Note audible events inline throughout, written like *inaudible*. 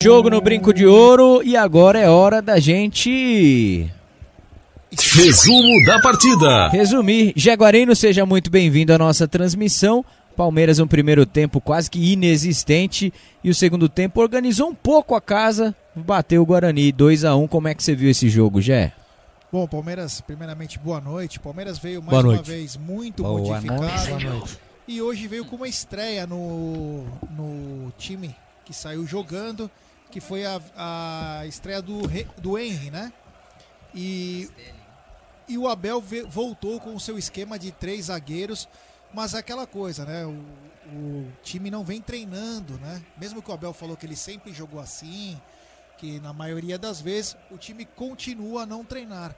Jogo no Brinco de Ouro e agora é hora da gente. Resumo da partida. Resumir. Jaguarino, seja muito bem-vindo à nossa transmissão. Palmeiras, um primeiro tempo quase que inexistente e o segundo tempo organizou um pouco a casa, bateu o Guarani 2 a 1 Como é que você viu esse jogo, Jé? Bom, Palmeiras, primeiramente, boa noite. Palmeiras veio mais uma vez muito boa modificado. Noite. Boa noite. E hoje veio com uma estreia no, no time que saiu jogando que foi a, a estreia do, do Henry, né? E, e o Abel voltou com o seu esquema de três zagueiros, mas é aquela coisa, né? O, o time não vem treinando, né? Mesmo que o Abel falou que ele sempre jogou assim, que na maioria das vezes o time continua a não treinar.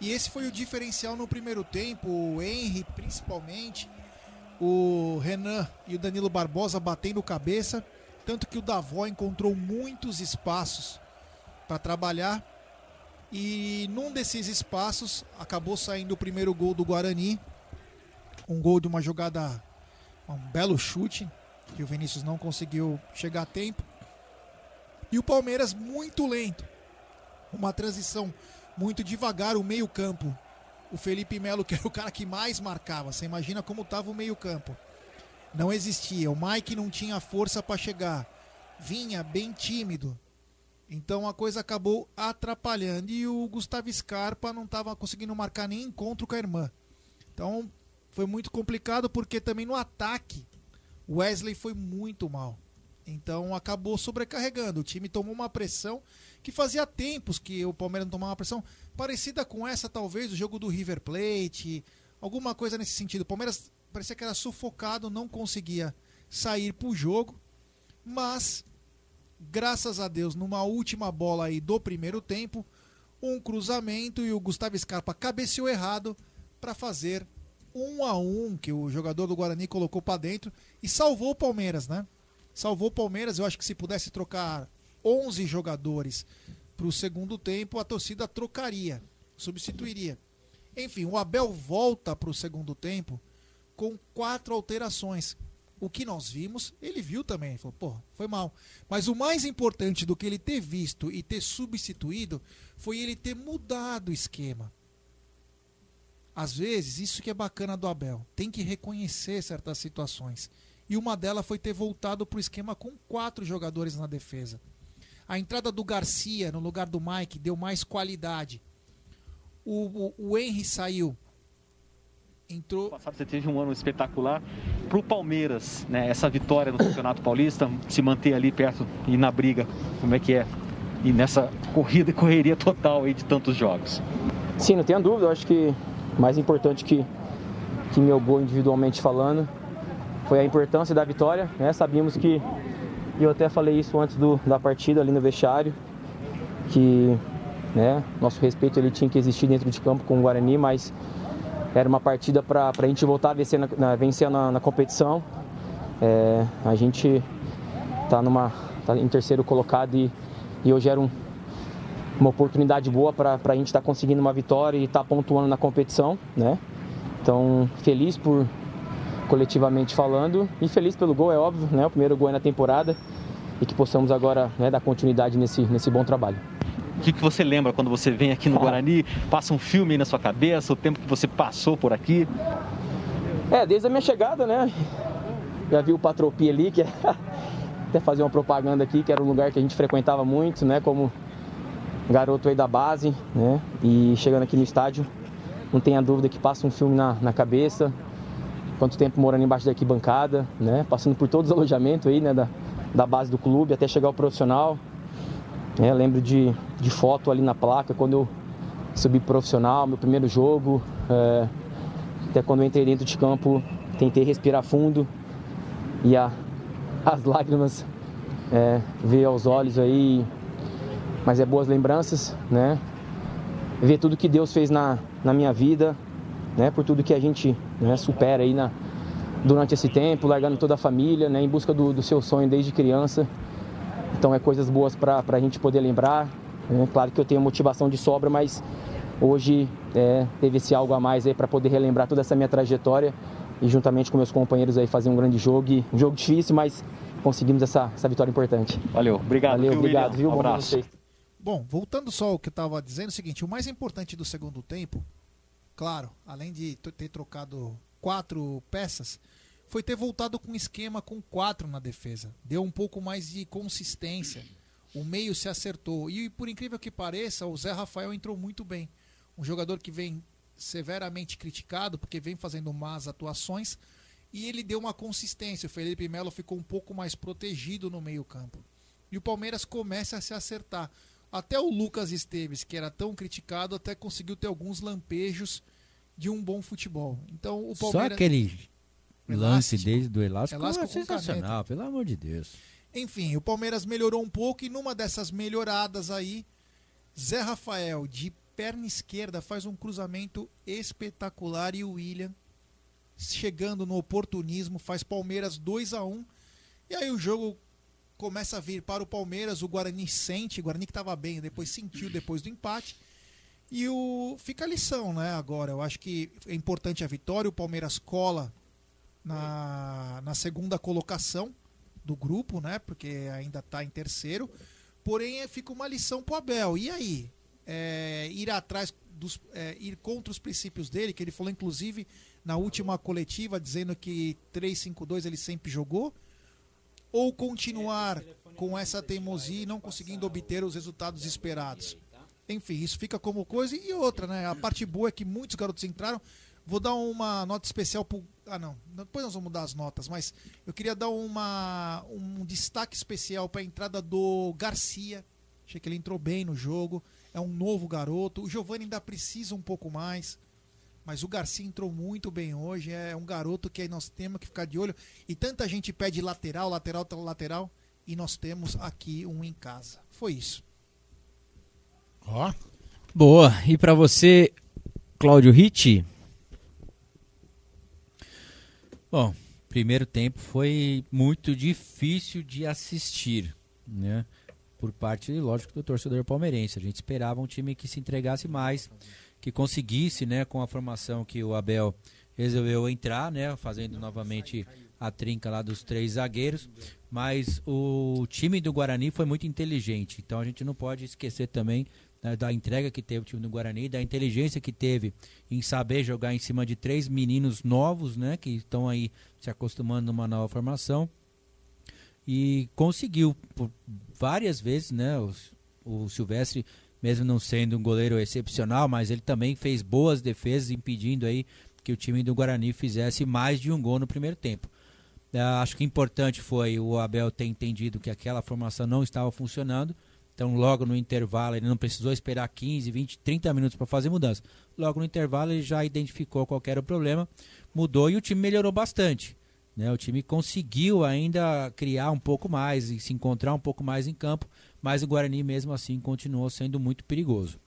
E esse foi o diferencial no primeiro tempo, o Henry principalmente, o Renan e o Danilo Barbosa batendo cabeça tanto que o Davó encontrou muitos espaços para trabalhar. E num desses espaços acabou saindo o primeiro gol do Guarani. Um gol de uma jogada, um belo chute, que o Vinícius não conseguiu chegar a tempo. E o Palmeiras muito lento. Uma transição muito devagar, o meio-campo. O Felipe Melo, que era o cara que mais marcava. Você imagina como estava o meio-campo não existia. O Mike não tinha força para chegar. Vinha bem tímido. Então a coisa acabou atrapalhando. E o Gustavo Scarpa não estava conseguindo marcar nem encontro com a irmã. Então foi muito complicado porque também no ataque o Wesley foi muito mal. Então acabou sobrecarregando. O time tomou uma pressão que fazia tempos que o Palmeiras não tomava uma pressão parecida com essa, talvez, o jogo do River Plate, alguma coisa nesse sentido. O Palmeiras parecia que era sufocado, não conseguia sair para o jogo, mas graças a Deus, numa última bola aí do primeiro tempo, um cruzamento e o Gustavo Scarpa cabeceou errado para fazer um a um que o jogador do Guarani colocou para dentro e salvou o Palmeiras, né? Salvou o Palmeiras. Eu acho que se pudesse trocar 11 jogadores para o segundo tempo, a torcida trocaria, substituiria. Enfim, o Abel volta para o segundo tempo com quatro alterações. O que nós vimos, ele viu também. Falou, pô, foi mal. Mas o mais importante do que ele ter visto e ter substituído foi ele ter mudado o esquema. Às vezes, isso que é bacana do Abel. Tem que reconhecer certas situações. E uma delas foi ter voltado para o esquema com quatro jogadores na defesa. A entrada do Garcia no lugar do Mike deu mais qualidade. O, o, o Henry saiu entrou. Passado você teve um ano espetacular para o Palmeiras, né? Essa vitória no Campeonato Paulista, se manter ali perto e na briga, como é que é? E nessa corrida e *laughs* correria total aí de tantos jogos. Sim, não tenha dúvida. Eu acho que mais importante que que meu gol individualmente falando foi a importância da vitória. Né? Sabíamos que e eu até falei isso antes do, da partida ali no vestiário que né, nosso respeito ele tinha que existir dentro de campo com o Guarani, mas era uma partida para a gente voltar a vencer na, na vencer na, na competição. É, a gente está tá em terceiro colocado e, e hoje era um, uma oportunidade boa para a gente estar tá conseguindo uma vitória e estar tá pontuando na competição, né? Então feliz por coletivamente falando e feliz pelo gol é óbvio, né? O primeiro gol é na temporada e que possamos agora né, dar continuidade nesse nesse bom trabalho. O que, que você lembra quando você vem aqui no Guarani? Passa um filme aí na sua cabeça, o tempo que você passou por aqui? É, desde a minha chegada, né? Já vi o Patropi ali, que é *laughs* até fazer uma propaganda aqui, que era um lugar que a gente frequentava muito, né? Como garoto aí da base, né? E chegando aqui no estádio, não tenha dúvida que passa um filme na, na cabeça. Quanto tempo morando embaixo da arquibancada, né? Passando por todos os alojamentos aí, né? Da, da base do clube até chegar ao profissional. É, lembro de, de foto ali na placa quando eu subi profissional, meu primeiro jogo. É, até quando eu entrei dentro de campo, tentei respirar fundo e a, *laughs* as lágrimas é, veio aos olhos aí. Mas é boas lembranças, né? Ver tudo que Deus fez na, na minha vida, né? Por tudo que a gente né, supera aí na, durante esse tempo, largando toda a família, né? Em busca do, do seu sonho desde criança. Então é coisas boas para a gente poder lembrar. É, claro que eu tenho motivação de sobra, mas hoje é, teve esse algo a mais aí para poder relembrar toda essa minha trajetória e juntamente com meus companheiros aí fazer um grande jogo, um jogo difícil, mas conseguimos essa, essa vitória importante. Valeu, obrigado. Valeu, viu, obrigado, William? viu? Um abraço. Bom, voltando só ao que eu estava dizendo, é o seguinte: o mais importante do segundo tempo, claro, além de ter trocado quatro peças, foi ter voltado com um esquema com quatro na defesa. Deu um pouco mais de consistência. O meio se acertou. E por incrível que pareça, o Zé Rafael entrou muito bem. Um jogador que vem severamente criticado porque vem fazendo más atuações e ele deu uma consistência. O Felipe Melo ficou um pouco mais protegido no meio-campo. E o Palmeiras começa a se acertar. Até o Lucas Esteves, que era tão criticado, até conseguiu ter alguns lampejos de um bom futebol. Então o Só Palmeiras. aquele lance desde do elástico, Elástico é sensacional, pelo amor de Deus. Enfim, o Palmeiras melhorou um pouco e numa dessas melhoradas aí, Zé Rafael, de perna esquerda, faz um cruzamento espetacular e o William, chegando no oportunismo, faz Palmeiras 2 a 1 E aí o jogo começa a vir para o Palmeiras, o Guarani sente, o Guarani que estava bem, depois sentiu depois do empate. E o fica a lição, né? Agora, eu acho que é importante a vitória, o Palmeiras cola na, na segunda colocação do grupo, né? Porque ainda está em terceiro. Porém, é, fica uma lição pro Abel. E aí? É, ir atrás dos. é, ir contra os princípios dele, que ele falou, inclusive, na última coletiva, dizendo que 3-5-2 ele sempre jogou. Ou continuar com essa teimosia e não conseguindo obter os resultados esperados. Enfim, isso fica como coisa. E outra, né? A parte boa é que muitos garotos entraram. Vou dar uma nota especial pro. Ah, não. Depois nós vamos mudar as notas, mas eu queria dar uma, um destaque especial para a entrada do Garcia. Achei que ele entrou bem no jogo. É um novo garoto. O Giovanni ainda precisa um pouco mais. Mas o Garcia entrou muito bem hoje. É um garoto que nós temos que ficar de olho. E tanta gente pede lateral, lateral, lateral. E nós temos aqui um em casa. Foi isso. Ó, Boa. E pra você, Cláudio Ritti? Bom, primeiro tempo foi muito difícil de assistir, né? Por parte, lógico, do torcedor palmeirense. A gente esperava um time que se entregasse mais, que conseguisse, né, com a formação que o Abel resolveu entrar, né, fazendo novamente a trinca lá dos três zagueiros, mas o time do Guarani foi muito inteligente, então a gente não pode esquecer também né, da entrega que teve o time do Guarani, da inteligência que teve em saber jogar em cima de três meninos novos, né, que estão aí se acostumando numa nova formação e conseguiu por várias vezes, né, os- o Silvestre mesmo não sendo um goleiro excepcional, mas ele também fez boas defesas impedindo aí que o time do Guarani fizesse mais de um gol no primeiro tempo. É, acho que importante foi o Abel ter entendido que aquela formação não estava funcionando. Então, logo no intervalo, ele não precisou esperar 15, 20, 30 minutos para fazer mudança. Logo no intervalo, ele já identificou qual era o problema, mudou e o time melhorou bastante. Né? O time conseguiu ainda criar um pouco mais e se encontrar um pouco mais em campo, mas o Guarani, mesmo assim, continuou sendo muito perigoso.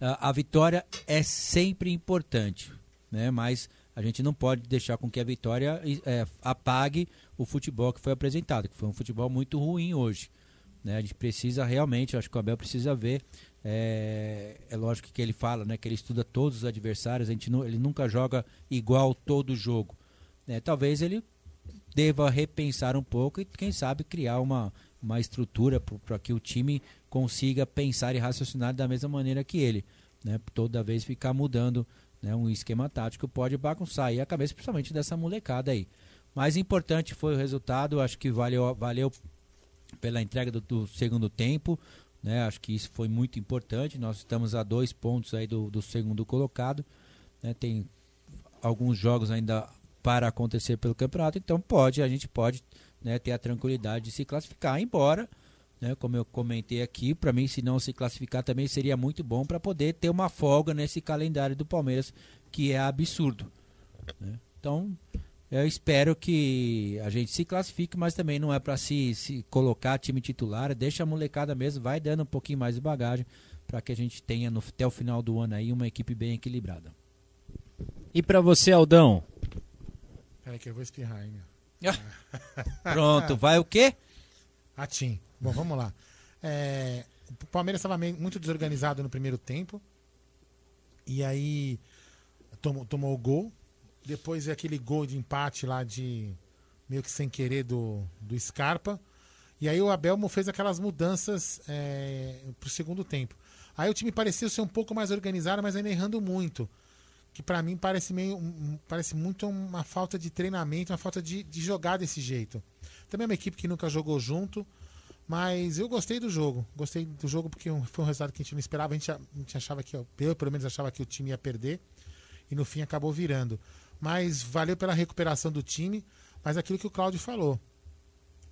Ah, a vitória é sempre importante, né? mas a gente não pode deixar com que a vitória eh, apague o futebol que foi apresentado, que foi um futebol muito ruim hoje. Né? A gente precisa realmente, acho que o Abel precisa ver. É, é lógico que ele fala, né, que ele estuda todos os adversários, a gente ele nunca joga igual todo jogo. né? talvez ele deva repensar um pouco e, quem sabe, criar uma, uma estrutura para que o time consiga pensar e raciocinar da mesma maneira que ele. Né? Toda vez ficar mudando né, um esquema tático pode bagunçar aí a cabeça, principalmente dessa molecada aí. Mais importante foi o resultado, acho que valeu, valeu pela entrega do, do segundo tempo. Né? Acho que isso foi muito importante. Nós estamos a dois pontos aí do, do segundo colocado. né? Tem alguns jogos ainda para acontecer pelo campeonato, então pode, a gente pode né, ter a tranquilidade de se classificar, embora, né, como eu comentei aqui, para mim se não se classificar também seria muito bom para poder ter uma folga nesse calendário do Palmeiras que é absurdo. né? Então eu espero que a gente se classifique, mas também não é para se, se colocar time titular, deixa a molecada mesmo, vai dando um pouquinho mais de bagagem para que a gente tenha no, até o final do ano aí uma equipe bem equilibrada. E para você, Aldão? peraí que eu vou espirrar aí, meu. Pronto, vai o quê? Atim. Bom, vamos lá. É, o Palmeiras estava muito desorganizado no primeiro tempo. E aí tomou, tomou o gol. Depois é aquele gol de empate lá de meio que sem querer do, do Scarpa. E aí o Abel fez aquelas mudanças é, pro segundo tempo. Aí o time parecia ser um pouco mais organizado, mas ainda errando muito. Que para mim parece meio. parece muito uma falta de treinamento, uma falta de, de jogar desse jeito. Também é uma equipe que nunca jogou junto. Mas eu gostei do jogo. Gostei do jogo porque foi um resultado que a gente não esperava. A gente, a gente achava que. Eu, pelo menos, achava que o time ia perder. E no fim acabou virando. Mas valeu pela recuperação do time. Mas aquilo que o Cláudio falou.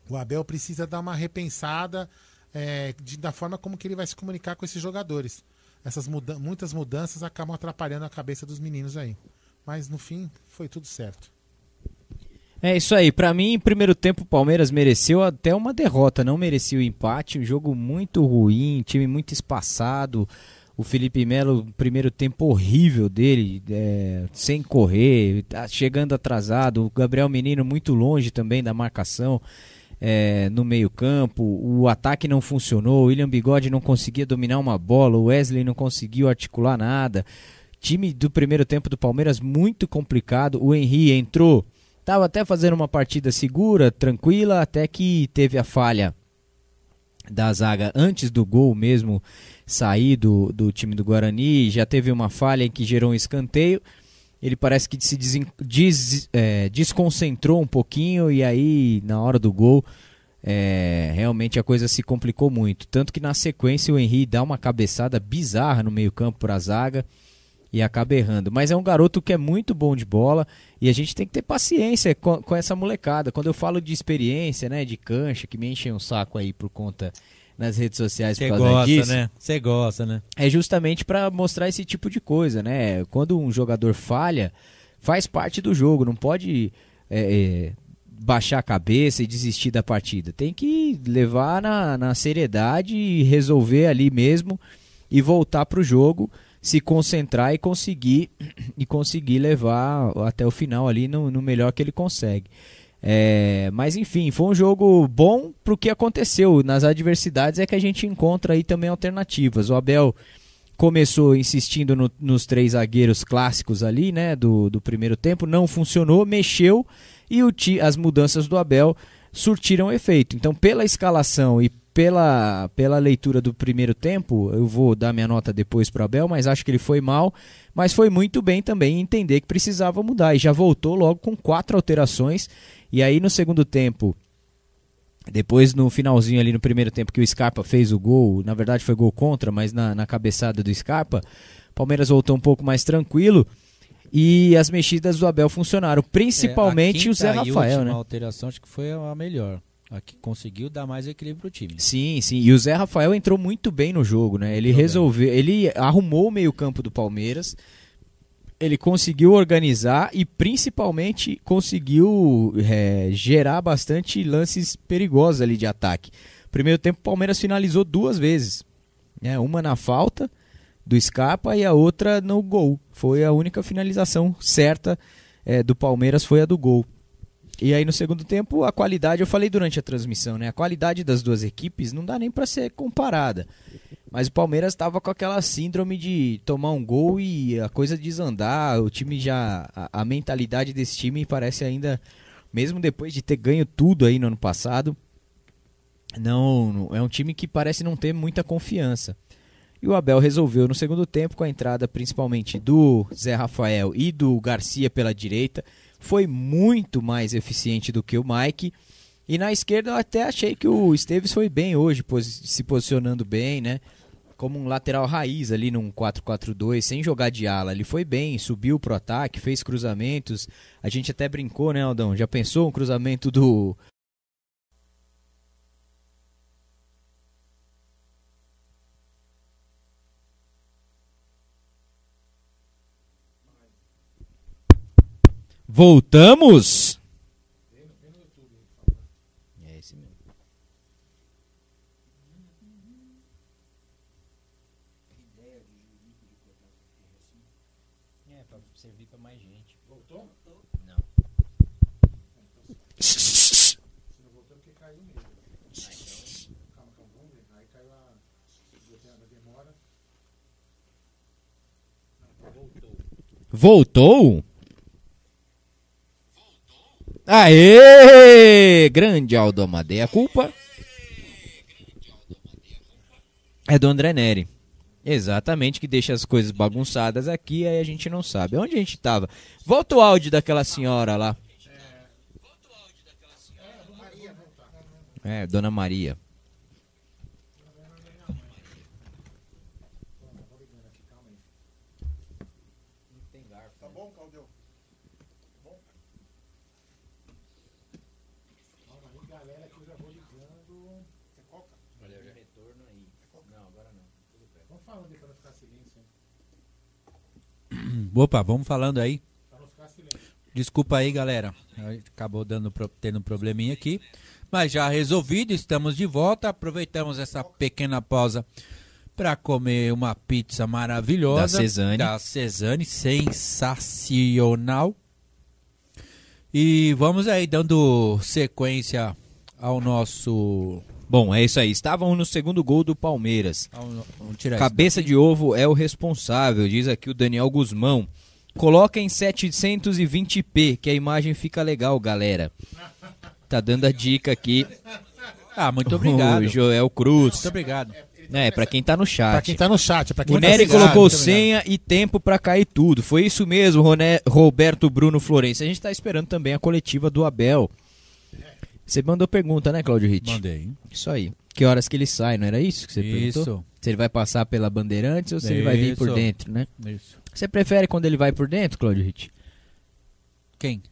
O Abel precisa dar uma repensada é, de- da forma como que ele vai se comunicar com esses jogadores. Essas muda muitas mudanças acabam atrapalhando a cabeça dos meninos aí. Mas no fim foi tudo certo. É isso aí. Pra mim, em primeiro tempo, o Palmeiras mereceu até uma derrota, não merecia o empate. Um jogo muito ruim, time muito espaçado. O Felipe Melo, primeiro tempo horrível dele, é, sem correr, tá chegando atrasado. O Gabriel Menino muito longe também da marcação é, no meio-campo. O ataque não funcionou. O William Bigode não conseguia dominar uma bola. O Wesley não conseguiu articular nada. Time do primeiro tempo do Palmeiras muito complicado. O Henry entrou Tava até fazendo uma partida segura, tranquila, até que teve a falha da zaga antes do gol mesmo sair do, do time do Guarani. Já teve uma falha em que gerou um escanteio. Ele parece que se desen- des- é, desconcentrou um pouquinho e aí, na hora do gol, é, realmente a coisa se complicou muito. Tanto que na sequência o Henry dá uma cabeçada bizarra no meio-campo para a zaga e acaba errando. Mas é um garoto que é muito bom de bola e a gente tem que ter paciência com, com essa molecada. Quando eu falo de experiência, né, de cancha, que me enchem um saco aí por conta nas redes sociais Você por causa gosta, disso, né? Você gosta, né? é justamente para mostrar esse tipo de coisa, né? Quando um jogador falha, faz parte do jogo, não pode é, é, baixar a cabeça e desistir da partida. Tem que levar na, na seriedade e resolver ali mesmo e voltar para o jogo, se concentrar e conseguir *clears throat* e conseguir levar até o final ali no, no melhor que ele consegue. É, mas enfim, foi um jogo bom pro que aconteceu. Nas adversidades é que a gente encontra aí também alternativas. O Abel começou insistindo no- nos três zagueiros clássicos ali, né, do, do primeiro tempo, não funcionou, mexeu e o as mudanças do Abel surtiram efeito. Então, pela escalação e pela, pela leitura do primeiro tempo, eu vou dar minha nota depois para o Abel, mas acho que ele foi mal, mas foi muito bem também entender que precisava mudar e já voltou logo com quatro alterações. E aí no segundo tempo, depois no finalzinho ali no primeiro tempo que o Scarpa fez o gol, na verdade foi gol contra, mas na, na cabeçada do Scarpa, o Palmeiras voltou um pouco mais tranquilo e as mexidas do Abel funcionaram, principalmente É, a o Zé e Rafael, última né? alteração acho que foi a melhor. A que conseguiu dar mais equilíbrio pro time. Sim, sim. E o Zé Rafael entrou muito bem no jogo, né? Ele Entrou bem. resolveu, ele arrumou o meio-campo do Palmeiras. Ele conseguiu organizar e principalmente conseguiu é, gerar bastante lances perigosos ali de ataque. Primeiro tempo o Palmeiras finalizou duas vezes, né? Uma na falta do Scarpa e a outra no gol. Foi a única finalização certa é, do Palmeiras foi a do gol. E aí no segundo tempo a qualidade, eu falei durante a transmissão, né? A qualidade das duas equipes não dá nem para ser comparada. Mas o Palmeiras estava com aquela síndrome de tomar um gol e a coisa desandar, o time já a, a mentalidade desse time parece ainda mesmo depois de ter ganho tudo aí no ano passado, não, é um time que parece não ter muita confiança. E o Abel resolveu no segundo tempo com a entrada principalmente do Zé Rafael e do Garcia pela direita. Foi muito mais eficiente do que o Mike. E na esquerda eu até achei que o Esteves foi bem hoje, se posicionando bem, né? Como um lateral raiz ali num 4-4-2, sem jogar de ala. Ele foi bem, subiu pro ataque, fez cruzamentos. A gente até brincou, né, Aldão? Já pensou um cruzamento do Voltamos? É esse mesmo. É, pra servir pra mais gente. Voltou? Não. Voltou? Aê! Grande Aldo Amadei. A culpa é do André Neri. Exatamente, que deixa as coisas bagunçadas aqui, aí a gente não sabe. Onde a gente tava? Volta o áudio daquela senhora lá. É, Dona Maria. Opa, vamos falando aí. Desculpa aí, galera. Acabou dando, tendo um probleminha aqui. Mas já resolvido, estamos de volta. Aproveitamos essa pequena pausa para comer uma pizza maravilhosa. Da Cesane. Da Cesane, sensacional. E vamos aí dando sequência ao nosso. Bom, é isso aí. Estavam no segundo gol do Palmeiras. Cabeça de ovo é o responsável, diz aqui o Daniel Guzmão. Coloca em 720p, que a imagem fica legal, galera. Tá dando a dica aqui. Ah, muito obrigado. O Joel Cruz. Muito obrigado. É, pra quem tá no chat. Pra quem tá no chat, pra quem O tá Nery colocou obrigado. senha e tempo pra cair tudo. Foi isso mesmo, Roné, Roberto Bruno Florencio. A gente tá esperando também a coletiva do Abel. Você mandou pergunta, né, Claudio Ritt? Mandei. Isso aí. Que horas que ele sai, não era isso que você perguntou? Isso. Se ele vai passar pela Bandeirantes ou se ele vai vir por Isso. dentro, né? Isso. Você prefere quando ele vai por dentro, Claudio Ritt? Quem?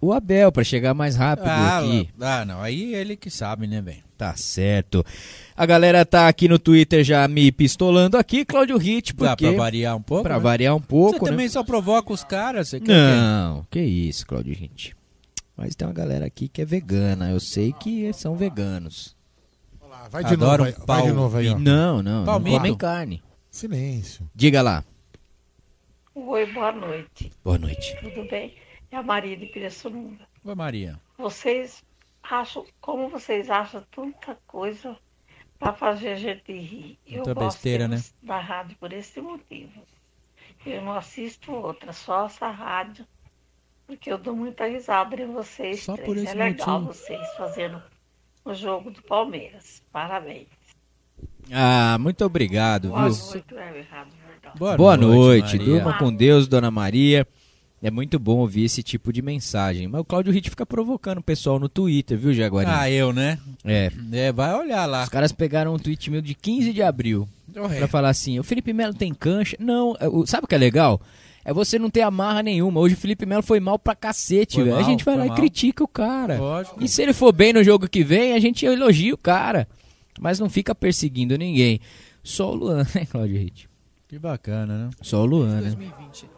O Abel, pra chegar mais rápido Ah, aqui. ah, não. Aí ele que sabe, né, velho? Tá certo. A galera tá aqui no Twitter já me pistolando aqui, Claudio Ritt, Dá porque... pra variar um pouco? Pra né? variar um pouco, Você né? também só provoca os caras? Você quer Não, que isso, Claudio Ritt. Mas tem uma galera aqui que é vegana. Eu sei que são veganos. Olha lá, Vai de Adoro novo, aí, um vai de novo aí, ó. Não, não, não Palmito. comem carne. Silêncio. Diga lá. Oi, boa noite. Boa noite. Tudo bem? É a Maria de Pirassununga. Oi, Maria. Vocês acham, como vocês acham tanta coisa para fazer a gente rir? Eu Muita gosto besteira, né? da rádio por esse motivo. Eu não assisto outra, só essa rádio, porque eu dou muita risada em vocês Só três. por é esse legal motivo. vocês fazendo o jogo do Palmeiras. Parabéns. Ah, muito obrigado, Boa viu? noite. Boa, Boa noite, Maria. durma com Deus, Dona Maria. É muito bom ouvir esse tipo de mensagem. Mas o Claudio Ritt fica provocando o pessoal no Twitter, viu, Jaguarinho? Ah, eu, né? É. É, vai olhar lá. Os caras pegaram um tweet meu de 15 de abril pra falar assim: o Felipe Melo tem cancha. Não, é, sabe o que é legal? É você não ter amarra nenhuma. Hoje o Felipe Melo foi mal pra cacete, velho. A gente vai lá mal. e critica o cara. Lógico. E se ele for bem no jogo que vem, a gente elogia o cara. Mas não fica perseguindo ninguém. Só o Luan, né, Claudio Ritt? Que bacana, né? Só o Luan, né? 2020.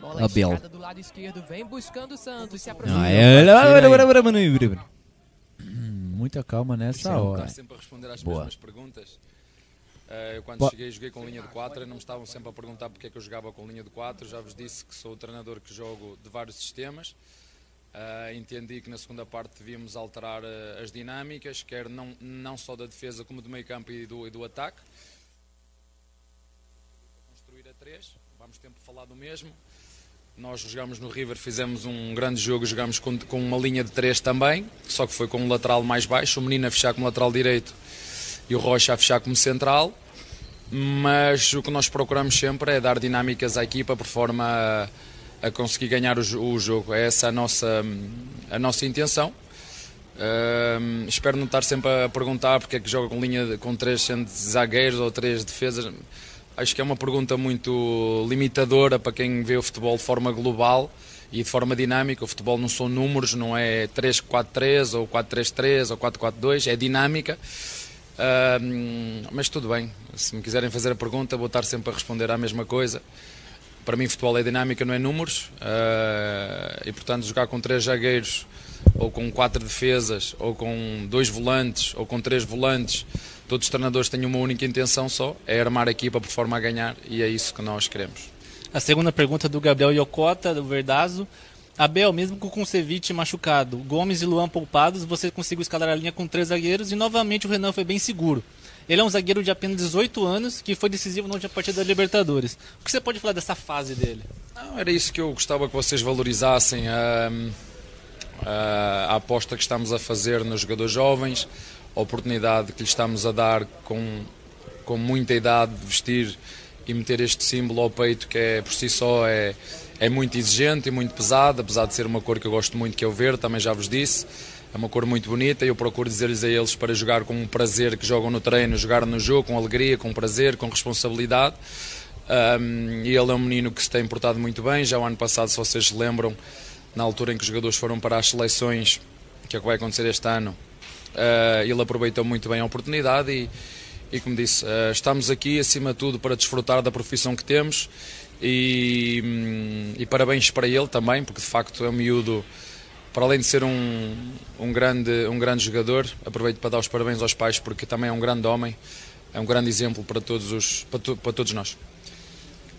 Bola Abel. do lado esquerdo, vem buscando o Santos, se aproxima. Ah, é... Hum, Muita calma nessa é um hora. Boa. Eh, eu quando cheguei joguei com linha de 4 e não me estavam sempre a perguntar porque é que eu jogava com linha de 4. Já vos disse que sou o treinador que jogo de vários sistemas. Eh, entendi que na segunda parte devíamos alterar eh, as dinâmicas, quer não, não só da defesa como do meio campo e do, e do ataque. Construir a 3, vamos sempre falar do mesmo. Nós jogamos no River, fizemos um grande jogo, jogamos com, com uma linha de 3 também, só que foi com um lateral mais baixo, o menino a fechar como lateral direito e o Rocha a fechar como central. Mas o que nós procuramos sempre é dar dinâmicas à equipa por forma a, a conseguir ganhar o, o jogo. É essa a nossa, a nossa intenção. Ahm, espero não estar sempre a perguntar porque é que joga com linha com três zagueiros ou três defesas. Acho que é uma pergunta muito limitadora para quem vê o futebol de forma global e de forma dinâmica. O futebol não são números, não é 3-4-3 ou 4-3-3 ou 4-4-2, é dinâmica. Ahm, mas tudo bem, se me quiserem fazer a pergunta, vou estar sempre a responder à mesma coisa. Para mim, futebol é dinâmica, não é números. ah, e portanto, jogar com três zagueiros, ou com quatro defesas, ou com dois volantes, ou com três volantes, todos os treinadores têm uma única intenção só: é armar a equipa por forma a ganhar, e é isso que nós queremos. A segunda pergunta do Gabriel Iocota, do Verdazo. Abel, mesmo com o Concevic machucado, Gomes e Luan poupados, você conseguiu escalar a linha com três zagueiros e novamente o Renan foi bem seguro. Ele é um zagueiro de apenas 18 anos que foi decisivo na última partida da Libertadores. O que você pode falar dessa fase dele? Não, era isso que eu gostava que vocês valorizassem. ahm, ah, a aposta que estamos a fazer nos jogadores jovens, a oportunidade que lhes estamos a dar com, com muita idade de vestir e meter este símbolo ao peito que é por si só é, é muito exigente e muito pesado, apesar de ser uma cor que eu gosto muito, que é o verde, também já vos disse. É uma cor muito bonita e eu procuro dizer-lhes a eles para jogar com prazer que jogam no treino, jogar no jogo com alegria, com prazer, com responsabilidade. Um, e ele é um menino que se tem portado muito bem. Já o ano passado, se vocês se lembram, na altura em que os jogadores foram para as seleções, que é o que vai acontecer este ano, uh, ele aproveitou muito bem a oportunidade e, e como disse, uh, estamos aqui acima de tudo para desfrutar da profissão que temos e, hum, e parabéns para ele também, porque de facto é um miúdo para além de ser um, um, grande, um grande jogador, aproveito para dar os parabéns aos pais porque também é um grande homem, é um grande exemplo para todos, os, para, para todos nós.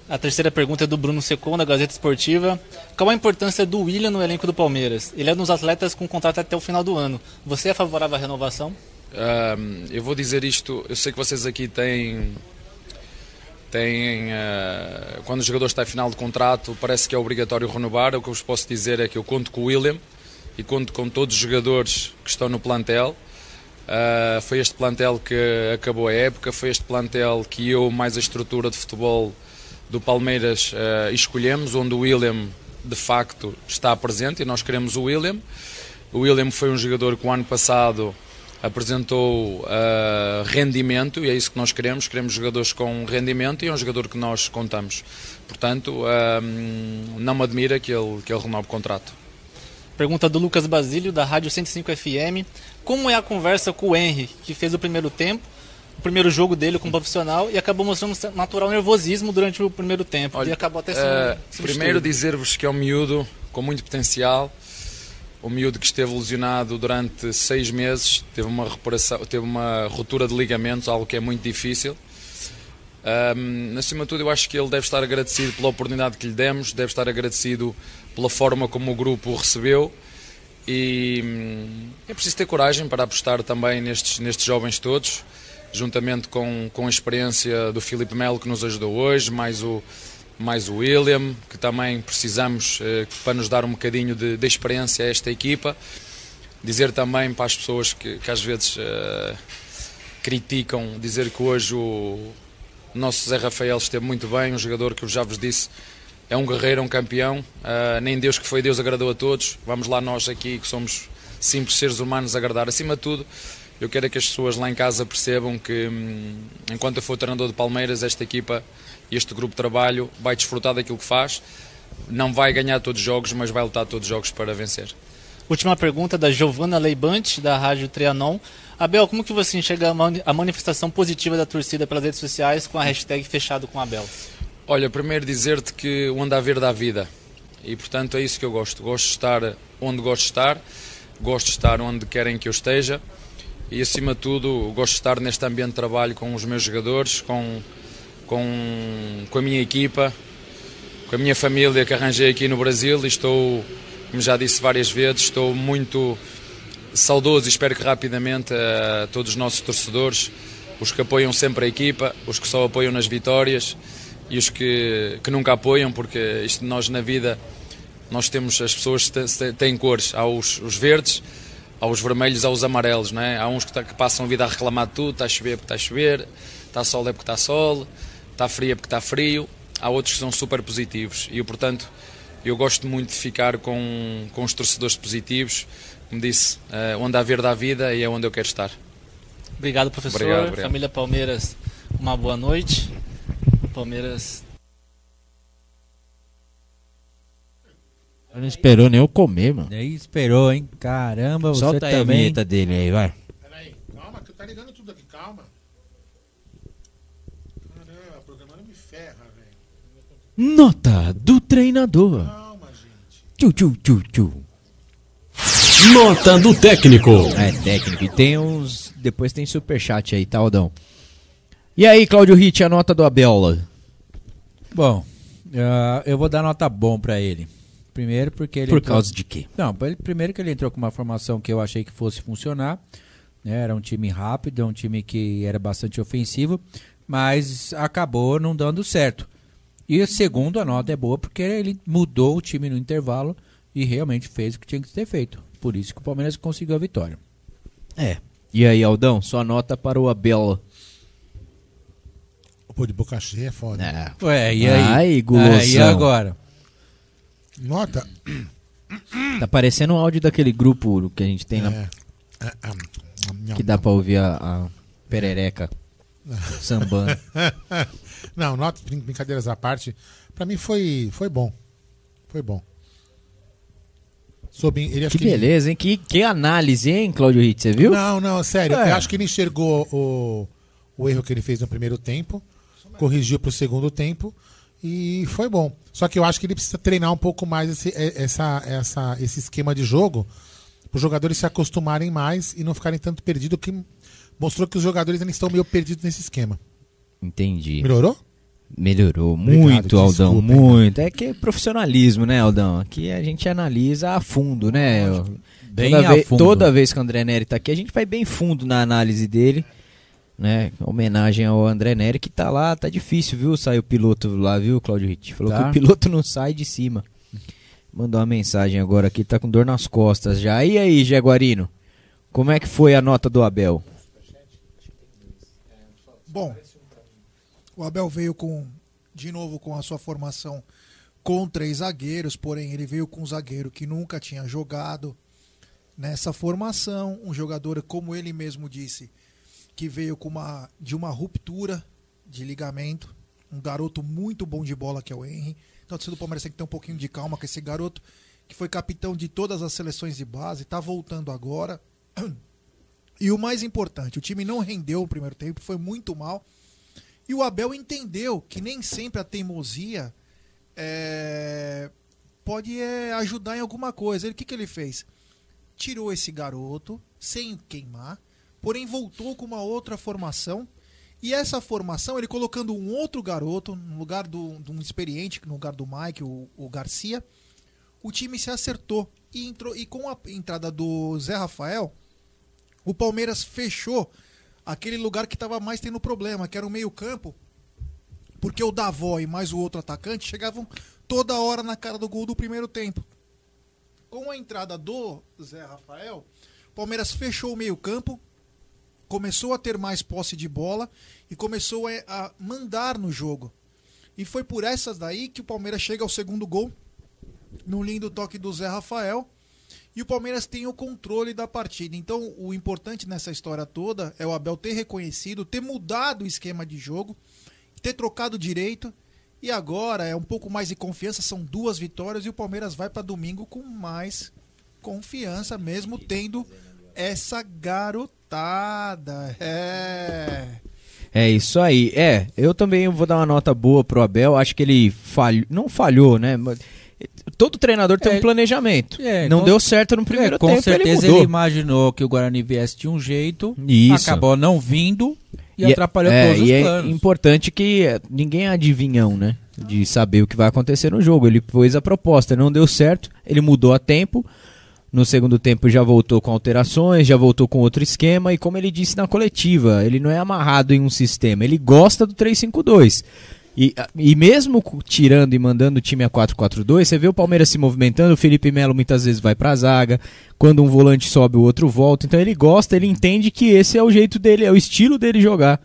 A terceira pergunta é do Bruno Secon, da Gazeta Esportiva. Qual a importância do William no elenco do Palmeiras? Ele é um dos atletas com contrato até o final do ano. Você é favorável à renovação? Eu vou dizer isto, eu sei que vocês aqui têm têm uh, quando o jogador está em final de contrato parece que é obrigatório renovar o que eu vos posso dizer é que eu conto com o William e conto com todos os jogadores que estão no plantel. Uh, foi este plantel que acabou a época, foi este plantel que eu, mais a estrutura de futebol do Palmeiras, uh, escolhemos, onde o William de facto está presente e nós queremos o William. O William foi um jogador que o ano passado apresentou uh, rendimento e é isso que nós queremos. Queremos jogadores com rendimento e é um jogador que nós contamos. Portanto, não me admira que ele, que ele renove o contrato. Pergunta do Lucas Basílio, da Rádio 105 FM. Como é a conversa com o Henry, que fez o primeiro tempo, o primeiro jogo dele como profissional e acabou mostrando um natural nervosismo durante o primeiro tempo. Olha, e acabou até sendo. Uh, primeiro dizer-vos que é um miúdo com muito potencial. Um miúdo que esteve lesionado durante seis meses, teve uma reparação, teve uma ruptura de ligamentos, algo que é muito difícil. Um, acima de tudo, eu acho que ele deve estar agradecido pela oportunidade que lhe demos, deve estar agradecido pela forma como o grupo o recebeu e hum, é preciso ter coragem para apostar também nestes, nestes jovens todos, juntamente com, com a experiência do Filipe Melo que nos ajudou hoje, mais o, mais o William, que também precisamos eh, para nos dar um bocadinho de, de, experiência a esta equipa. Dizer também para as pessoas que, que às vezes eh, criticam, dizer que hoje o nosso Zé Rafael esteve muito bem, um jogador que eu já vos disse é um guerreiro, um campeão. Uh, nem Deus que foi Deus agradou a todos. Vamos lá nós aqui que somos simples seres humanos agradar. Acima de tudo, eu quero é que as pessoas lá em casa percebam que hum, enquanto eu for treinador de Palmeiras, esta equipa este grupo de trabalho vai desfrutar daquilo que faz. Não vai ganhar todos os jogos, mas vai lutar todos os jogos para vencer. Última pergunta da Giovana Leibante, da Rádio Trianon. Abel, como que você enxerga a manifestação positiva da torcida pelas redes sociais com a hashtag fechado com Abel? Olha, primeiro dizer-te que o andar verde dá vida. E portanto é isso que eu gosto. Gosto de estar onde gosto de estar, gosto de estar onde querem que eu esteja e acima de tudo gosto de estar neste ambiente de trabalho com os meus jogadores, com, com, com a minha equipa, com a minha família que arranjei aqui no Brasil e estou, como já disse várias vezes, estou muito saudoso e espero que rapidamente a todos os nossos torcedores, os que apoiam sempre a equipa, os que só apoiam nas vitórias, e os que, que nunca apoiam, porque isto nós na vida nós temos as pessoas têm cores, há os, os verdes, há os vermelhos, há os amarelos, não é? Há uns que, tá, que passam a vida a reclamar de tudo, está a chover porque está a chover, está sol é porque está sol, está frio é porque está frio. Há outros que são super positivos e eu, portanto, eu gosto muito de ficar com, com os torcedores positivos. Como disse, uh, onde há verde há vida e é onde eu quero estar. Obrigado, professor. Obrigado, obrigado. Família Palmeiras, uma boa noite. Palmeiras. Não esperou nem eu comer, mano. Nem esperou, hein? Caramba, você Solta também. a vinheta dele aí, vai. Peraí, calma, que tá ligando tudo aqui, calma. Caramba, a programa não me ferra, velho. Nota do treinador. Calma, gente. Tchu, tchu, tchu, tchu. Nota do técnico. É, técnico. E tem uns. Depois tem superchat aí, tá, Aldão? E aí, Cláudio Ritt, a nota do Abel? Bom, uh, eu vou dar nota bom para ele. Primeiro porque ele Por entrou... causa de quê? Não, primeiro que ele entrou com uma formação que eu achei que fosse funcionar. Né? Era um time rápido, um time que era bastante ofensivo, mas acabou não dando certo. E segundo, a nota é boa porque ele mudou o time no intervalo e realmente fez o que tinha que ter feito. por isso que o Palmeiras conseguiu a vitória. É. E aí, Aldão, sua nota para o Abel. Pô, de boca cheia é foda. É. Ué, e aí? Ai, gulosão. Ah, e agora? Nota. Tá parecendo um áudio daquele grupo que a gente tem na. É. É, é, Que dá pra ouvir a, a perereca *laughs* sambando. *laughs* Não, nota, brin- brincadeiras à parte. Pra mim foi, foi bom. Foi bom. Soube, ele Que que ele- beleza, hein? Que, que análise, hein, Claudio Ritz, você viu? Não, não, sério. É. Eu acho que ele enxergou o, o erro que ele fez no primeiro tempo, corrigiu pro segundo tempo e foi bom. Só que eu acho que ele precisa treinar um pouco mais esse, é- essa, essa, esse esquema de jogo para os jogadores se acostumarem mais e não ficarem tanto perdidos, que mostrou que os jogadores ainda estão meio perdidos nesse esquema. Entendi. Melhorou? Melhorou Obrigado, muito, Aldão, desculpa, hein. muito. É que é profissionalismo, né, Aldão? Aqui a gente analisa a fundo, né? Bem toda, a ve- fundo. toda vez que o André Neri tá aqui, a gente vai bem fundo na análise dele, né? Homenagem ao André Neri que tá lá, tá difícil, viu? Sair o piloto lá, viu, Claudio Ritt? Falou Tá. que o piloto não sai de cima. Mandou uma mensagem agora aqui, tá com dor nas costas já. E aí, Jaguarino? Como é que foi a nota do Abel? Bom, o Abel veio com, de novo, com a sua formação com três zagueiros, porém ele veio com um zagueiro que nunca tinha jogado nessa formação, um jogador, como ele mesmo disse, que veio com uma, de uma ruptura de ligamento, um garoto muito bom de bola que é o Henry. Então, torcida do Palmeiras tem que ter um pouquinho de calma com esse garoto, que foi capitão de todas as seleções de base, está voltando agora. *clears throat* E o mais importante, o time não rendeu o primeiro tempo, foi muito mal. E o Abel entendeu que nem sempre a teimosia é, pode é, ajudar em alguma coisa. O que, que ele fez? Tirou esse garoto sem queimar, porém voltou com uma outra formação. E essa formação, ele colocando um outro garoto no lugar do, de um experiente, no lugar do Mike, o, o Garcia, o time se acertou. E, entrou, e com a entrada do Zé Rafael, o Palmeiras fechou aquele lugar que estava mais tendo problema, que era o meio-campo, porque o Davó e mais o outro atacante chegavam toda hora na cara do gol do primeiro tempo. Com a entrada do Zé Rafael, o Palmeiras fechou o meio-campo, começou a ter mais posse de bola e começou a, a mandar no jogo. E foi por essas daí que o Palmeiras chega ao segundo gol, num lindo toque do Zé Rafael e o Palmeiras tem o controle da partida. Então, o importante nessa história toda é o Abel ter reconhecido, ter mudado o esquema de jogo, ter trocado direito. E agora é um pouco mais de confiança, são duas vitórias e o Palmeiras vai para domingo com mais confiança, mesmo tendo essa garotada. É. É isso aí. É, eu também vou dar uma nota boa pro Abel. Acho que ele falhou, não falhou, né? Todo treinador tem É, um planejamento. é, não com- deu certo no primeiro É, com tempo, certeza ele ele, imaginou que o Guarani viesse de um jeito, Isso. acabou não vindo e, é- atrapalhou é, todos os e é planos. importante que eh, ninguém é adivinhão, né? De saber o que vai acontecer no jogo. Ele pôs a proposta, não deu certo, ele mudou a tempo. No segundo tempo já voltou com alterações, já voltou com outro esquema. E como ele disse na coletiva, ele não é amarrado em um sistema, ele gosta do 3-5-2. E, e mesmo tirando e mandando o time a 4-4-2, você vê o Palmeiras se movimentando, o Felipe Melo muitas vezes vai pra zaga, quando um volante sobe, o outro volta. Então ele gosta, ele entende que esse é o jeito dele, é o estilo dele jogar.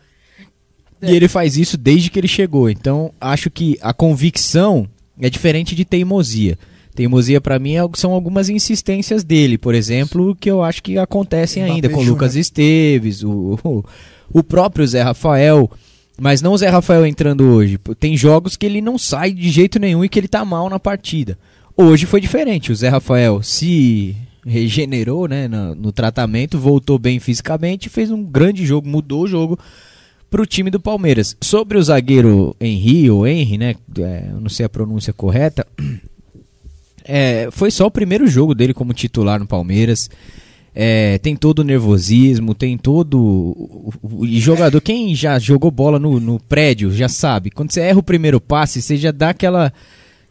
E ele faz isso desde que ele chegou. Então acho que a convicção é diferente de teimosia. Teimosia pra mim é- são algumas insistências dele, por exemplo, que eu acho que acontecem ainda com o Júnior. Lucas Esteves, o, *laughs* o, o próprio Zé Rafael. Mas não o Zé Rafael entrando hoje. Tem jogos que ele não sai de jeito nenhum e que ele tá mal na partida. Hoje foi diferente. O Zé Rafael se regenerou né, no, no tratamento, voltou bem fisicamente, fez um grande jogo, mudou o jogo pro time do Palmeiras. Sobre o zagueiro Henry, ou Henry, né? é, eu não sei a pronúncia correta. *clears throat* É, foi só o primeiro jogo dele como titular no Palmeiras. É, tem todo o nervosismo, tem todo. E jogador, quem já jogou bola no, no prédio já sabe. Quando você erra o primeiro passe, você já dá aquela.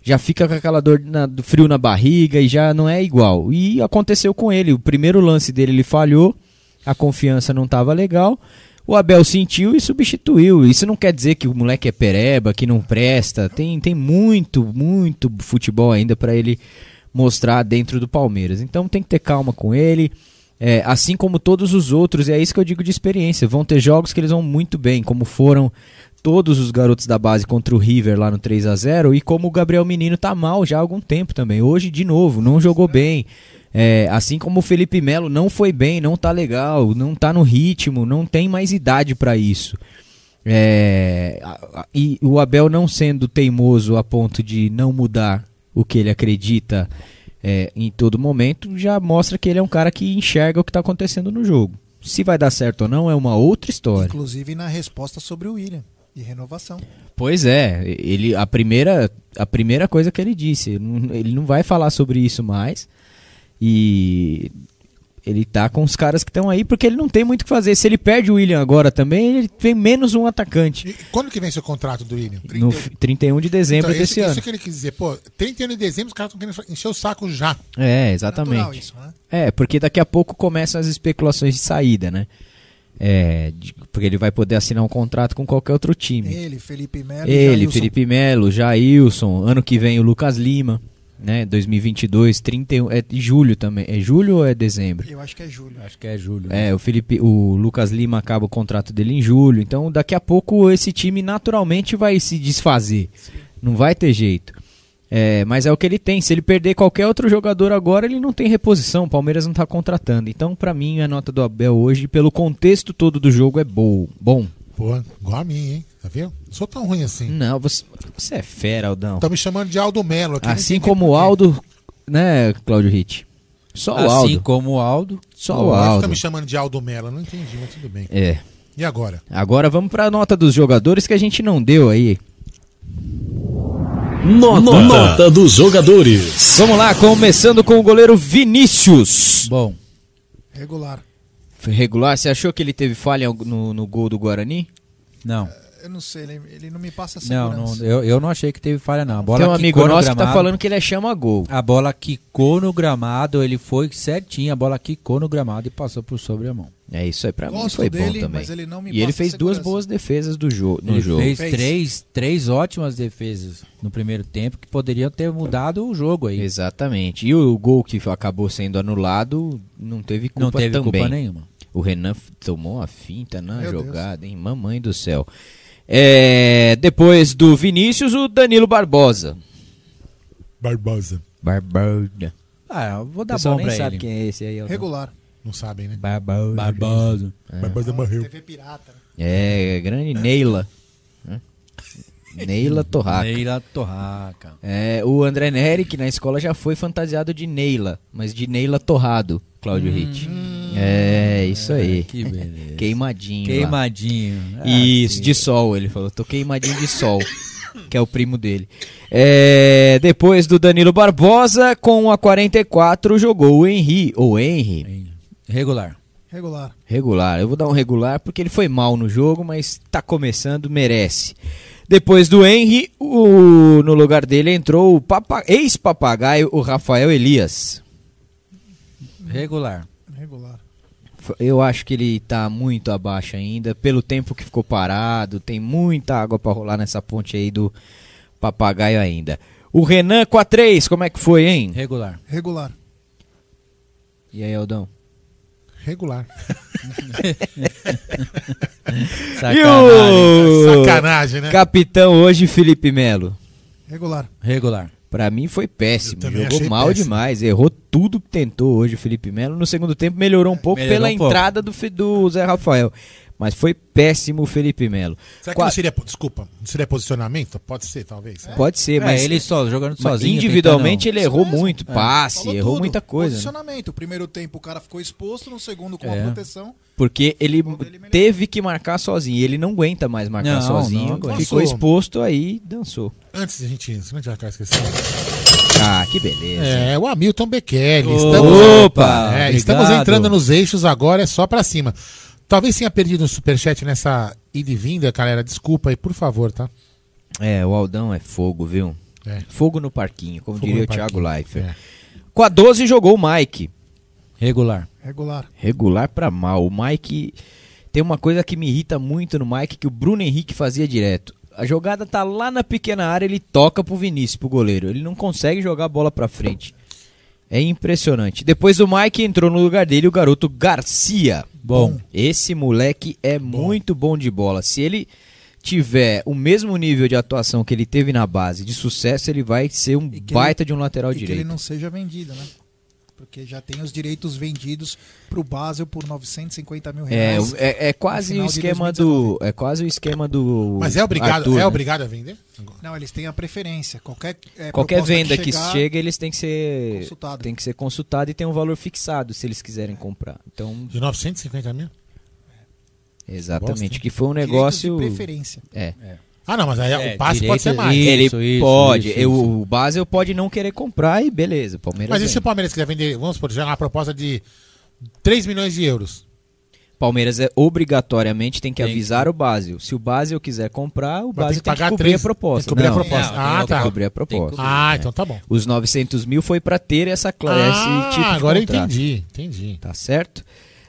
Já fica com aquela dor na- do frio na barriga e já não é igual. E aconteceu com ele. O primeiro lance dele ele falhou, a confiança não estava legal. O Abel sentiu e substituiu. Isso não quer dizer que o moleque é pereba, que não presta. Tem, tem muito, muito futebol ainda para ele mostrar dentro do Palmeiras. Então tem que ter calma com ele. É, assim como todos os outros, e é isso que eu digo de experiência. Vão ter jogos que eles vão muito bem, como foram todos os garotos da base contra o River lá no 3 a 0 e como o Gabriel Menino tá mal já há algum tempo também. Hoje, de novo, não jogou bem. É, assim como o Felipe Melo não foi bem, não tá legal, não tá no ritmo, não tem mais idade para isso. É, e o Abel não sendo teimoso a ponto de não mudar o que ele acredita é, em todo momento, já mostra que ele é um cara que enxerga o que está acontecendo no jogo. Se vai dar certo ou não é uma outra história. Inclusive na resposta sobre o William, de renovação. Pois é, ele a primeira a primeira coisa que ele disse, ele não- ele não vai falar sobre isso mais. E ele tá com os caras que estão aí porque ele não tem muito o que fazer. Se ele perde o William agora também, ele tem menos um atacante. E quando que vence o contrato do William? No f- 31 de dezembro Então, desse isso, ano. Isso que ele quis dizer, pô, 31 de dezembro os caras estão querendo encher o saco já. É, exatamente. Natural isso, né? É, porque daqui a pouco começam as especulações de saída, né? É, de- porque ele vai poder assinar um contrato com qualquer outro time. Ele, Felipe Melo Ele, Jailson. Felipe Melo, Jailson, ano que vem o Lucas Lima, né? 2022, 31, é de julho também. É julho ou é dezembro? Eu acho que é Júlio. Acho que é julho. É, o Felipe, o Lucas Lima acaba o contrato dele em julho, então daqui a pouco esse time naturalmente vai se desfazer. Não vai ter jeito. É, mas é o que ele tem. Se ele perder qualquer outro jogador agora, ele não tem reposição. O Palmeiras não está contratando. Então, pra mim, a nota do Abel hoje, pelo contexto todo do jogo, é bom. Bom. Pô, igual a mim, hein? Tá vendo? Não sou tão ruim assim. Não, você, você é fera, Aldão. Estão me chamando de Aldo Melo aqui. Assim como o. Aldo, né, Cláudio Ritt? Só o Assim Aldo. como o Aldo. Só o Aldo. Estão me chamando de Aldo Melo. Não entendi, mas tudo bem. É. E agora? Agora vamos pra nota dos jogadores que a gente não deu aí. Nota, Nota dos jogadores. Vamos lá, começando com o goleiro Vinícius. Bom, Regular. Foi regular, você achou que ele teve falha no, no gol do Guarani? não. Eu não sei, ele, ele não me passa Não, segurança. não eu, eu não achei que teve falha, não. A bola Tem um amigo quicou no nosso que tá falando que ele é chama gol. A bola quicou no gramado, ele foi certinho, a bola quicou no gramado e passou por sobre a mão. É isso aí, pra mim Gosto foi dele, bom também. mas ele não me e ele fez duas boas defesas do jo no ele jogo. fez, Fez. Três, três ótimas defesas no primeiro tempo que poderiam ter mudado o jogo aí. Exatamente. E o gol que acabou sendo anulado não teve culpa Não teve também. culpa nenhuma. O Renan tomou uma finta na Meu Deus. jogada, hein? Mamãe do céu. É, depois do Vinícius, o Danilo Barbosa. Barbosa. Barbosa. Ah, eu vou dar pessoal bom nem pra sabe ele. quem é esse aí. Regular. Não sabem, né? Barbosa. Barbosa. Barbosa morreu. TV pirata. É, grande Neila. Neila Torraca. Neila Torraca. É, o André Neri, que na escola já foi fantasiado de Neila, mas de Neila Torrado, Cláudio Ritt. É, isso aí. Que beleza. Queimadinho. Queimadinho. Ah, Isso, sim. de sol, ele falou. Tô queimadinho de sol, *laughs* que é o primo dele. É, depois do Danilo Barbosa, com a 44, jogou o Henry, ou Henry, Regular. Regular. regular. Eu vou dar um regular porque ele foi mal no jogo, mas tá começando, merece. Depois do Henry, o- no lugar dele entrou o papa- ex-papagaio, o Rafael Elias. Regular. Regular. Eu acho que ele tá muito abaixo ainda, pelo tempo que ficou parado, tem muita água pra rolar nessa ponte aí do papagaio ainda. O Renan com a 3, como é que foi, hein? Regular. Regular. E aí, Aldão? Regular. *laughs* E o Sacanagem, né? capitão hoje, Felipe Melo? Regular. Regular. Pra mim foi péssimo, jogou mal péssimo. demais, errou tudo que tentou hoje o Felipe Melo. No segundo tempo melhorou um pouco Melhorou pela um pouco. entrada do, do Zé Rafael. Mas foi péssimo o Felipe Melo. Será que Qua- não seria, desculpa, não seria posicionamento? Pode ser, talvez. Pode ser, É, mas ele só jogando sozinho. individualmente tentando- ele errou mesmo. muito, passe, Falou errou tudo. muita coisa. né? Posicionamento. O primeiro tempo o cara ficou exposto, no segundo com É. a proteção. Porque ele teve que marcar sozinho. Ele não aguenta mais marcar Não, sozinho. não ficou exposto aí dançou. Antes de a gente, senão a gente vai esquecendo. Ah, que beleza. É, o Hamilton Bekele. Opa, Estamos, Opa, é, estamos entrando nos eixos agora, é só pra cima. Talvez tenha perdido um superchat nessa ida e vinda, galera. Desculpa aí, por favor, tá? É, o Aldão é fogo, viu? É. Fogo no parquinho, como Fogo diria o Thiago. Leifert. É. Com a 12 jogou o Mike. Regular. Regular. Regular pra mal. O Mike. Tem uma coisa que me irrita muito no Mike que o Bruno Henrique fazia direto. A jogada tá lá na pequena área, ele toca pro Vinícius, pro goleiro. Ele não consegue jogar a bola pra frente. É impressionante. Depois do Mike entrou no lugar dele o garoto Garcia. Bom. Esse moleque é muito bom de bola. Se ele tiver o mesmo nível de atuação que ele teve na base de sucesso, ele vai ser um que baita ele- de um lateral e que direito. ele não seja vendido, né? Porque já tem os direitos vendidos pro Basel por 950 mil É, reais. é, é quase no o esquema 2019. do. É quase o esquema do. Mas é obrigado, Arthur, é né? obrigado a vender? Não, eles têm a preferência. Qualquer, é, Qualquer venda que, chegar, chega, eles têm que ser Consultado. tem que ser consultado e tem um valor fixado se eles quiserem comprar. Então, De 950 mil? exatamente, Bosta, que foi um direitos negócio de preferência. é. Ah, não, mas aí É, o passe pode ser direito- mais. Isso, ele isso, pode, isso, eu- isso. o Basel pode não querer comprar e beleza, Palmeiras Mas e se o Palmeiras quiser vender, vamos supor, já uma proposta de 3 milhões de euros? Palmeiras é obrigatoriamente tem que Tem avisar o Basel. Se o Basel quiser comprar, o Vai Basel ter que tem que pagar cobrir três- a proposta. tem que cobrir a Não, proposta. não, Ah, tem que tá. cobrir a Tem proposta. cobrir. Ah, É. então tá bom. Os 900 mil foi para ter essa cla- Ah, tipo agora eu entendi, entendi. Tá certo?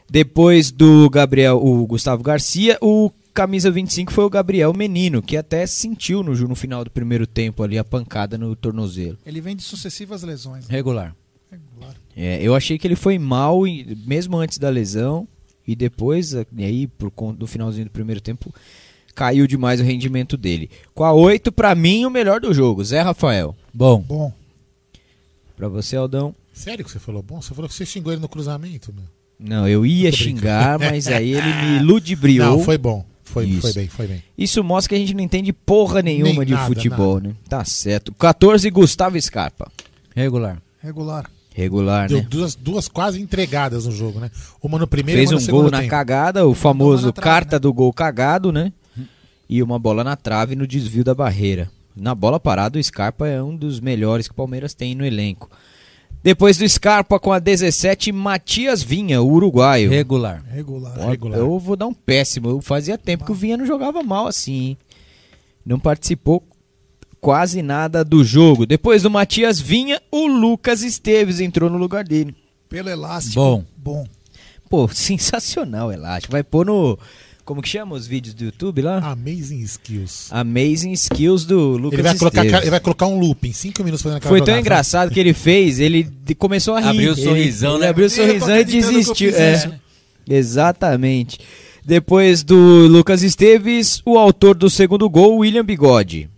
Depois do Gabriel, o Gustavo Garcia, o camisa 25 foi o Gabriel Menino, que até sentiu no, no final do primeiro tempo ali a pancada no tornozelo. Ele vem de sucessivas lesões. né? Regular. Regular. É, eu achei que ele foi mal mesmo antes da lesão e depois, aí por conta do finalzinho do primeiro tempo, caiu demais o rendimento dele. Com a 8, pra mim, o melhor do jogo, Zé Rafael. Bom, Bom, Pra você, Aldão. Sério que você falou bom? Você falou que você xingou ele no cruzamento, meu. Não, eu ia xingar, mas aí ele me *laughs* ludibriou. Não, foi bom. Foi, Isso. foi bem, foi bem. Isso mostra que a gente não entende porra nenhuma Nem de nada, futebol, né? Tá certo. 14, Gustavo Scarpa. regular. regular. Regular, Deu né? duas, duas quase entregadas no jogo, né? Uma no primeiro Fez e uma um gol na tempo. cagada, o famoso trave, carta né? do gol cagado, né? E uma bola na trave no desvio da barreira. Na bola parada, o Scarpa é um dos melhores que o Palmeiras tem no elenco. Depois do Scarpa com a 17, Matias Vinha, o uruguaio. Regular. Regular. Ó, regular. Eu vou dar um péssimo. Eu fazia tempo que o Vinha não jogava mal assim. hein? Não participou quase nada do jogo. Depois do Matias Vinha, o Lucas Esteves entrou no lugar dele. Pelo elástico. Bom. Bom. Pô, *laughs* sensacional, elástico. Vai pôr no. Como que chama os vídeos do YouTube lá? Amazing skills. Amazing Skills do Lucas Ele vai, colocar, Esteves. ele vai colocar um loop em 5 minutos fazendo aquela Foi tão jogada. engraçado que ele fez, ele começou a rir. Abriu o Ele- sorrisão, ele né? abriu o sorrisão e desistiu. É, exatamente. Depois do Lucas Esteves, o autor do segundo gol, William Bigode.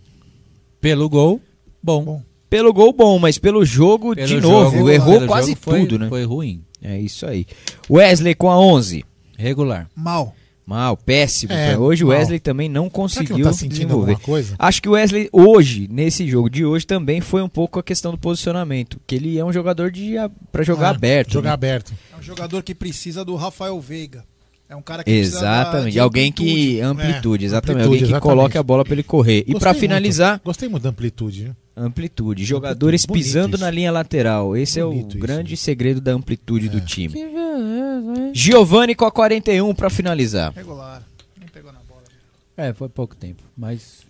Pelo gol, bom. Bom. Pelo gol bom, mas pelo jogo Pelo de novo, jogo- errou quase jogo foi- tudo, né? Foi ruim. É isso aí. Wesley com a 11. Regular. Mal. Mal, péssimo. É, hoje o. Wesley também não Será que conseguiu não tá desenvolver. coisa? Acho que o Wesley hoje, nesse jogo de hoje, também foi um pouco a questão do posicionamento. Que ele é um jogador de para jogar Ah, aberto. Jogar né? aberto. É um jogador que precisa do Rafael Veiga. É um cara que Exatamente, de alguém que. amplitude. É, exatamente. amplitude, alguém que exatamente. coloque a bola para ele correr. E Gostei para muito. finalizar, Gostei muito da amplitude, viu? Amplitude. Jogadores Bonito pisando isso. na linha lateral. Esse é o Bonito isso, grande né? segredo da amplitude do time. Giovanni com a 41 para finalizar. Regular. Nem pegou na bola. É, foi pouco tempo, mas...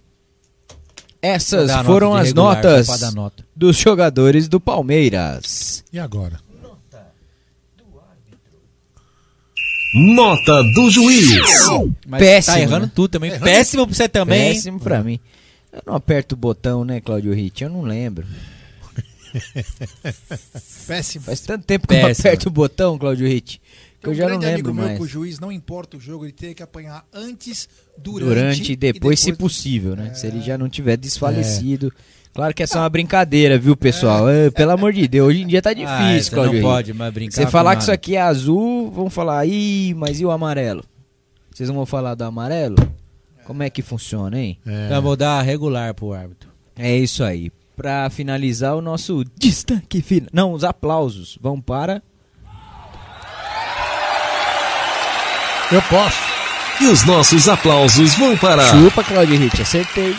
Essas nota foram de as regular, notas nota. dos jogadores do Palmeiras. E agora? Nota do juiz. Mas Péssimo, Tá errando né? tudo também. Péssimo pra você também. Péssimo pra mim. Eu não aperto o botão, né, Claudio Ritt? Eu não lembro. *laughs* Péssimo. Faz tanto tempo que eu Péssimo. aperto o botão, Claudio Ritt, que Tem eu um já não lembro amigo meu mais. que o juiz não importa o jogo, ele tem que apanhar antes, durante, Durante e depois, se do- possível, né? É. Se ele já não tiver desfalecido. Claro que essa é uma brincadeira, viu, pessoal? É, pelo amor de Deus, hoje em dia tá Ah, difícil, você Claudio não Ritt. pode mais brincar Você falar que nada. isso aqui é azul, vão falar, ih, mas e o amarelo? Vocês não vão falar do amarelo? Como é que funciona, hein? É, Então, vou dar regular pro árbitro. É isso aí. Pra finalizar o nosso destaque final. Não, os aplausos vão para. Eu posso. E os nossos aplausos vão para. Chupa, Claudio Ritt, acertei.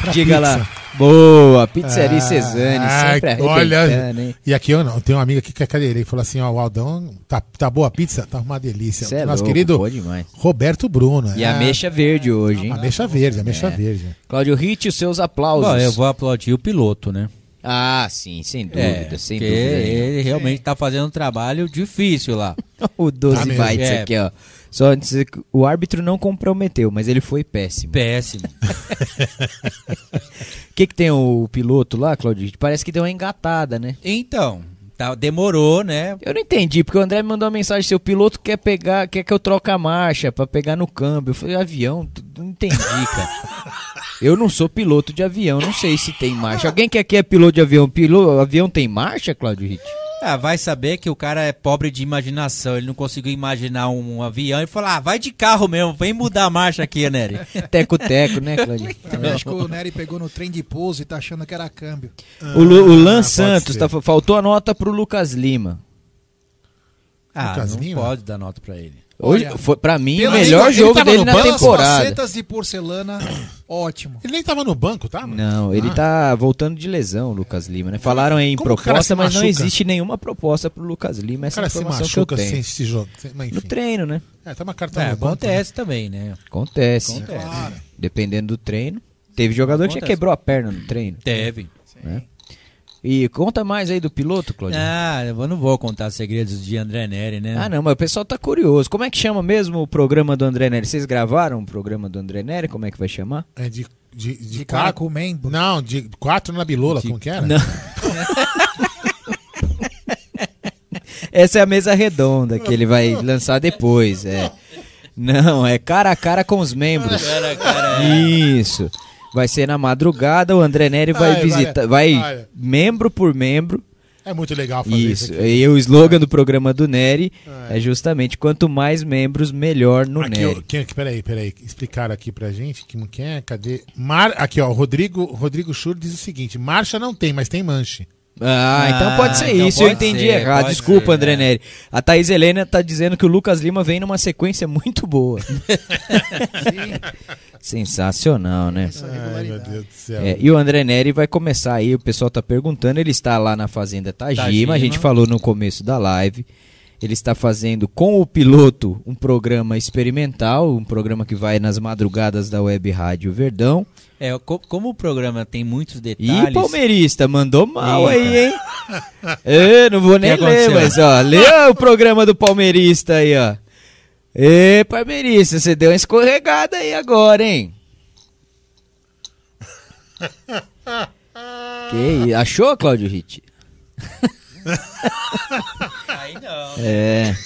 Pra Diga pizza. lá. Boa, pizzaria Ah, sempre olha, hein? E aqui eu não, tem um amigo aqui que é cadeira, ele falou assim, ó, o Aldão, tá, tá boa a pizza? Tá uma delícia. Cê é Nosso louco, querido boa demais. Roberto Bruno. E é, ameixa verde hoje, hein? Ameixa verde, ameixa É. verde. Cláudio Ritt, os seus aplausos. Bom, eu vou aplaudir o piloto, né? Ah, sim, sem dúvida, É, sem dúvida. ele realmente tá fazendo um trabalho difícil lá. *laughs* o 12 Tá bytes É. aqui, ó. Só dizer que o árbitro não comprometeu, mas ele foi péssimo. Péssimo. O *laughs* que, que tem o piloto lá, Claudio? Parece que deu uma engatada, né? Então, tá, demorou, né? Eu não entendi, porque o André me mandou uma mensagem: seu piloto quer pegar, quer que eu troque a marcha pra pegar no câmbio. Eu falei, avião, não entendi, cara. *laughs* Eu não sou piloto de avião, não sei se tem marcha. Alguém que aqui é piloto de avião? Piloto, avião tem marcha, Claudio Ritt? Ah, vai saber que o cara é pobre de imaginação. Ele não conseguiu imaginar um, avião e falou: ah, vai de carro mesmo, vem mudar a marcha aqui, Nery. *laughs* Teco-teco, né, Claudio? Também *laughs* acho que o Nery pegou no trem de pouso e tá achando que era câmbio. O, Lu- o Lan Ah, Santos, tá, faltou a nota pro Lucas Lima. Ah, Lucas não Lima? pode dar nota pra ele. Hoje, Olha, foi, pra mim, o melhor ele jogo dele na banco, temporada. facetas de porcelana, *clears throat* ótimo. Ele nem tava no banco, tá? mano? Não, ele Ah. tá voltando de lesão, o Lucas Lima, né? Falaram aí em Como proposta, mas não machuca? existe nenhuma proposta pro Lucas Lima. Essa é cara a se informação que eu machuca tenho. sem esse jogo. Mas No treino, né? É, tá uma carta É, no banco. acontece também, né? Acontece. Acontece. Dependendo do treino. Teve jogador que já Acontece. quebrou a perna no treino. Teve. E conta mais aí do piloto, Claudio. Ah, eu não vou contar segredos de André Neri, né? Ah, não, mas o pessoal tá curioso. Como é que chama mesmo o programa do André Neri? Vocês gravaram o programa do André Neri? Como é que vai chamar? É de, de, de, De cara quatro. com membro. Não, de quatro na bilola, De- como que era? Não. *laughs* Essa é a mesa redonda que ele vai lançar depois, é. Não, é cara a cara com os membros. Cara, cara, Isso. Vai ser na madrugada, o André Neri vai Ai, visitar, vai olha. membro por membro. É muito legal fazer isso, Isso. E o slogan do programa do Neri é justamente quanto mais membros, melhor no Aqui, Neri. ó, quem, aqui, peraí, peraí. Explicaram aqui pra gente que quem é? Cadê? Mar, aqui, ó, Rodrigo, Rodrigo Schur diz o seguinte: marcha não tem, mas tem manche. Ah, então Ah, pode ser então isso, eu pode entendi ser, errado. Desculpa, ser, André é. Neri. A Thaís Helena tá dizendo que o Lucas Lima vem numa sequência muito boa. *laughs* Sensacional, né? Essa Ai, meu. Deus do céu. É, e o André Neri vai começar aí, o pessoal tá perguntando, ele está lá na Fazenda Tajima, Tajima. a gente falou no começo da live. Ele está fazendo com o piloto um programa experimental, um programa que vai nas madrugadas da Web Rádio Verdão. É, co- como o programa tem muitos E detalhes. palmeirista, mandou mal Eita. aí, hein? Eu *laughs* não vou nem que ler, aconteceu? mas ó, lê o programa do palmeirista aí, ó. Ê, palmeirista, você deu uma escorregada aí agora, hein? *laughs* que isso? Achou, Cláudio Ritt? *laughs* *laughs* Aí não. É.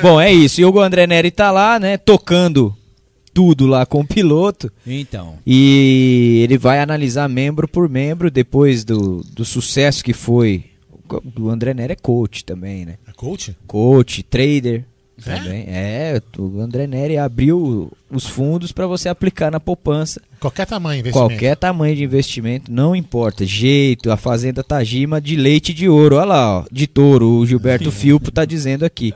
Bom, é isso. E o André Neri tá lá, né, tocando tudo lá com o piloto. Então. E ele vai analisar membro por membro depois do, do sucesso que foi. O André Neri é coach também, né? É coach? Coach, trader também. É, o André Neri abriu os fundos para você aplicar na poupança. Qualquer tamanho, investimento. Qualquer tamanho de investimento, não importa. Jeito, a Fazenda Tajima de leite de ouro. Olha lá, ó, de touro. O Gilberto *laughs* Filpo tá dizendo aqui.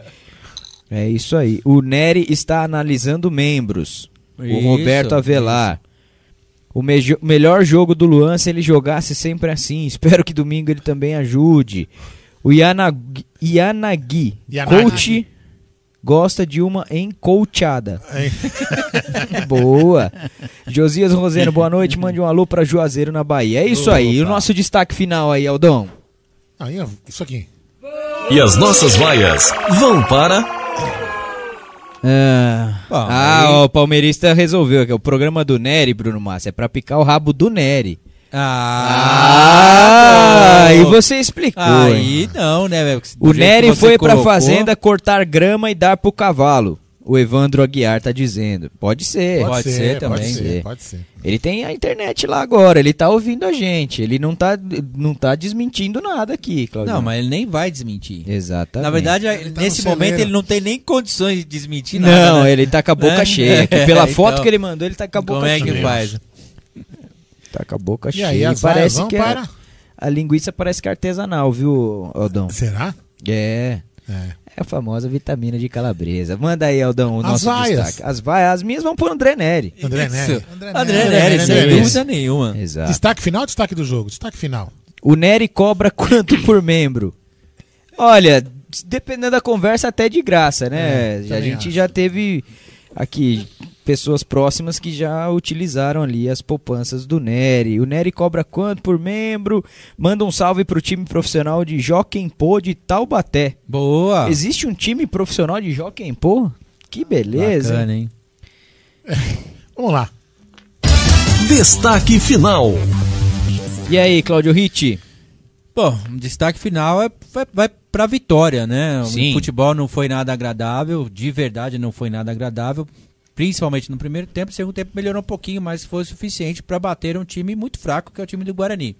É isso aí. O Neri está analisando membros. o Isso, Roberto Avelar. O mejo- melhor jogo do Luan se ele jogasse sempre assim. Espero que domingo ele também ajude. O Yanagi, Yanagi, Yanagi. coach gosta de uma encoachada. É. *laughs* Boa. Josias Roseno, boa noite. Mande um alô pra Juazeiro na Bahia. É isso aí. E o nosso destaque final aí, Aldão. Aí, ó, isso aqui. E as nossas vaias vão para. Ah, Bom, ah, aí- o palmeirista resolveu aqui. O programa do Nery, Bruno Massa, é pra picar o rabo do Nery. Ah, Ah, e você explicou. hein? Aí não, né, velho? O Nery foi pra colocou, fazenda cortar grama e dar pro cavalo. O Evandro Aguiar tá dizendo. Pode ser. Pode ser também. Pode ser, ser. pode ser. Ele tem a internet lá agora, ele tá ouvindo a gente. Ele não tá, não tá desmentindo nada aqui, Claudio. Não, mas ele nem vai desmentir. Exatamente. Na verdade, Ele tá nesse no momento ele não tem nem condições de desmentir nada. Não, né? ele tá com a boca Né? *laughs* cheia. Pela *laughs* Então, foto que ele mandou, ele tá com a boca Como é cheia. que faz? Tá com a boca E cheia. aí, E as parece vaias vão que é- para. a linguiça parece que é artesanal, viu, Aldão? Será? É. É. É a famosa vitamina de calabresa. Manda aí, Aldão, o As nosso vaias. destaque. As vaias, as minhas vão pro André Neri. André. Neri. André André Neri. Neri, sem Neri. dúvida nenhuma. Exato. Destaque final ou destaque do jogo? Destaque final. O Nery cobra *laughs* quanto por membro? Olha, dependendo da conversa, até de graça, né? É, a gente acho. já teve aqui pessoas próximas que já utilizaram ali as poupanças do Nery. O Nery cobra quanto por membro? Manda um salve pro time profissional de Jockey Pô de Taubaté. Boa. Existe um time profissional de Jockey Pô? Que beleza. Bacana, hein? *laughs* Vamos lá. Destaque final. E aí, Cláudio Ritti? Bom, o destaque final é, vai, vai pra vitória, né? Sim. O futebol não foi nada agradável, de verdade não foi nada agradável, principalmente no primeiro tempo. O segundo tempo melhorou um pouquinho, mas foi o suficiente para bater um time muito fraco, que é o time do Guarani.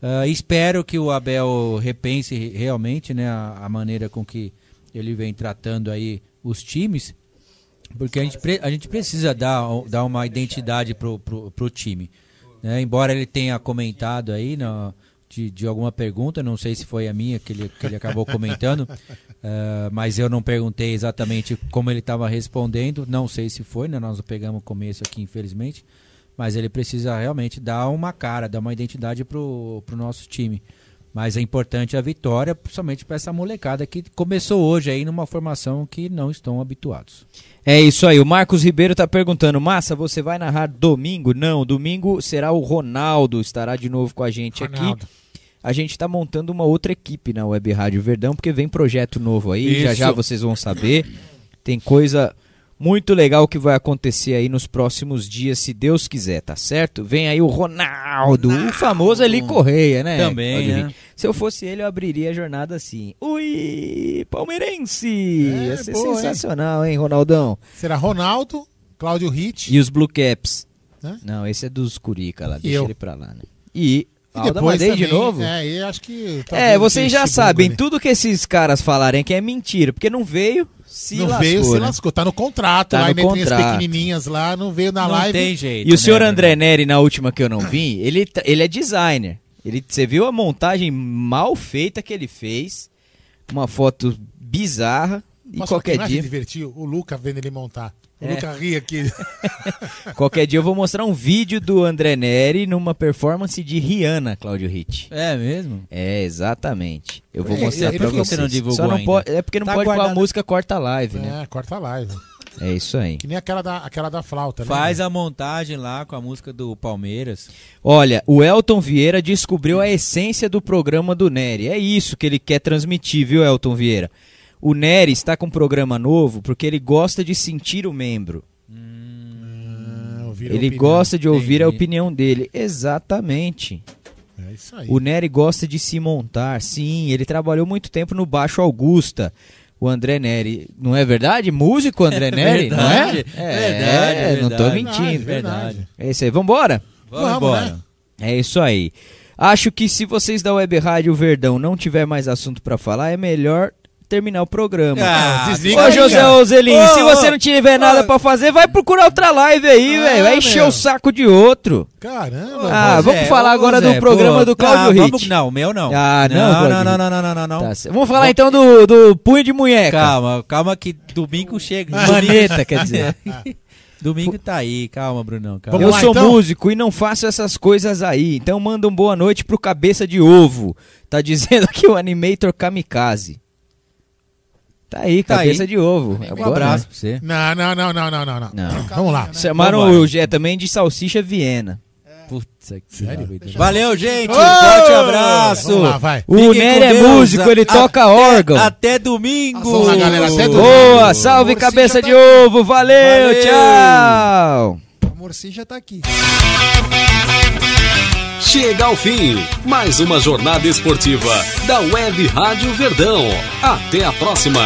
Ah, espero que o Abel repense realmente né, a, a maneira com que ele vem tratando aí os times, porque a gente, pre- a gente precisa dar, dar uma identidade pro, pro, pro time. né? Embora ele tenha comentado aí na- de, de alguma pergunta, não sei se foi a minha que ele, que ele acabou comentando, ah, mas eu não perguntei exatamente como ele estava respondendo, não sei se foi, né? nós não pegamos o começo aqui, infelizmente, mas ele precisa realmente dar uma cara, dar uma identidade pro, pro nosso time. Mas é importante a vitória, principalmente para essa molecada que começou hoje aí numa formação que não estão habituados. É isso aí, o Marcos Ribeiro tá perguntando, Massa, você vai narrar domingo? Não, domingo será o Ronaldo, estará de novo com a gente Ronaldo. aqui. A gente tá montando uma outra equipe na Web Rádio Verdão, porque vem projeto novo aí, já Isso. já vocês vão saber. Tem coisa muito legal que vai acontecer aí nos próximos dias, se Deus quiser, tá certo? Vem aí o Ronaldo, o famoso ali Correia, né? Também, né? Se eu fosse ele, eu abriria a jornada assim. Ui, palmeirense! É, Ia ser boa, hein? sensacional, hein, Ronaldão? Será Ronaldo, Cláudio Hit. E os Blue Caps? Né? Não, esse é dos Curica lá, deixa eu? ele pra lá, né? E, E Alda depois Madei de novo? É, e acho que. É, talvez vocês já sabem, né? tudo que esses caras falarem que é mentira, porque não veio, se não lascou, veio, se né? lascou. Tá no contrato Tá lá, no contrato. pequenininhas lá, não veio na não live. tem jeito. E o senhor né, André Neri, na última que eu não vi, ele, tra- ele é designer. Ele, você viu a montagem mal feita que ele fez? Uma foto bizarra. E qualquer dia, divertiu o Luca vendo ele montar. O É. Luca ri aqui. *laughs* qualquer dia eu vou mostrar um vídeo do André Neri numa performance de Rihanna, Cláudio Hit. É mesmo? É, exatamente. Eu vou É, mostrar ele pra vocês. você não divulgou Só não ainda? pode, é porque não Tá pode com a guardado. música corta a live, né? é, corta a live. É isso aí. Que nem aquela da, aquela da flauta, né? Faz a montagem lá com a música do Palmeiras. Olha, o Elton Vieira descobriu a essência do programa do Nery. É isso que ele quer transmitir, viu, Elton Vieira? O Nery está com um programa novo porque ele gosta de sentir o membro. A Ele gosta de ouvir a Entendi. opinião dele. Exatamente. É isso aí. O Nery gosta de se montar. Sim, ele trabalhou muito tempo no Baixo Augusta. O André Neri, não é verdade? Músico *laughs* André Neri, não é? verdade, É, verdade, não tô verdade. mentindo. Verdade. É isso aí, vambora? Vamos, Vamos, embora. né? É isso aí. Acho que se vocês da Web Rádio Verdão não tiver mais assunto pra falar, é melhor terminar o programa. Ah, desliga Ô José. Ozelin, se você não tiver nada pra fazer, vai procurar outra live aí, Ah, velho. Vai encher meu. o saco de outro. Caramba. Ah, mas- vamos Zé, falar agora Zé, do programa pô, do Cláudio tá, Hit. vamos- Não, o meu não. Ah, não, não, não, não, Hit. não, não, não, não, não, Tá. Vamos falar então do, do punho de munheca. Calma, calma que domingo chega. *laughs* Maneta, quer dizer. *laughs* Domingo tá aí, calma, Brunão. Calma. Eu lá, sou então? músico e não faço essas coisas aí. Então manda um boa noite pro cabeça de ovo. Tá dizendo aqui o Animator Kamikaze. Tá aí, Tá cabeça aí. de ovo. Um Agora, abraço pra você. Não, não, não, não, não, não, não. Não. Vamos lá. Chamaram Vambora. o Gé também de salsicha Viena. Putz, que Sério? Valeu, gente. Ô! Forte abraço. Vamos lá, vai. O Nery é músico, ele Até- toca órgão. Até domingo. Vamos lá, galera, até domingo. Boa, salve cabeça já de tá ovo. Valeu, Valeu. tchau. Morcinha já tá aqui. Chega ao fim, mais uma jornada esportiva da Web Rádio Verdão. Até a próxima.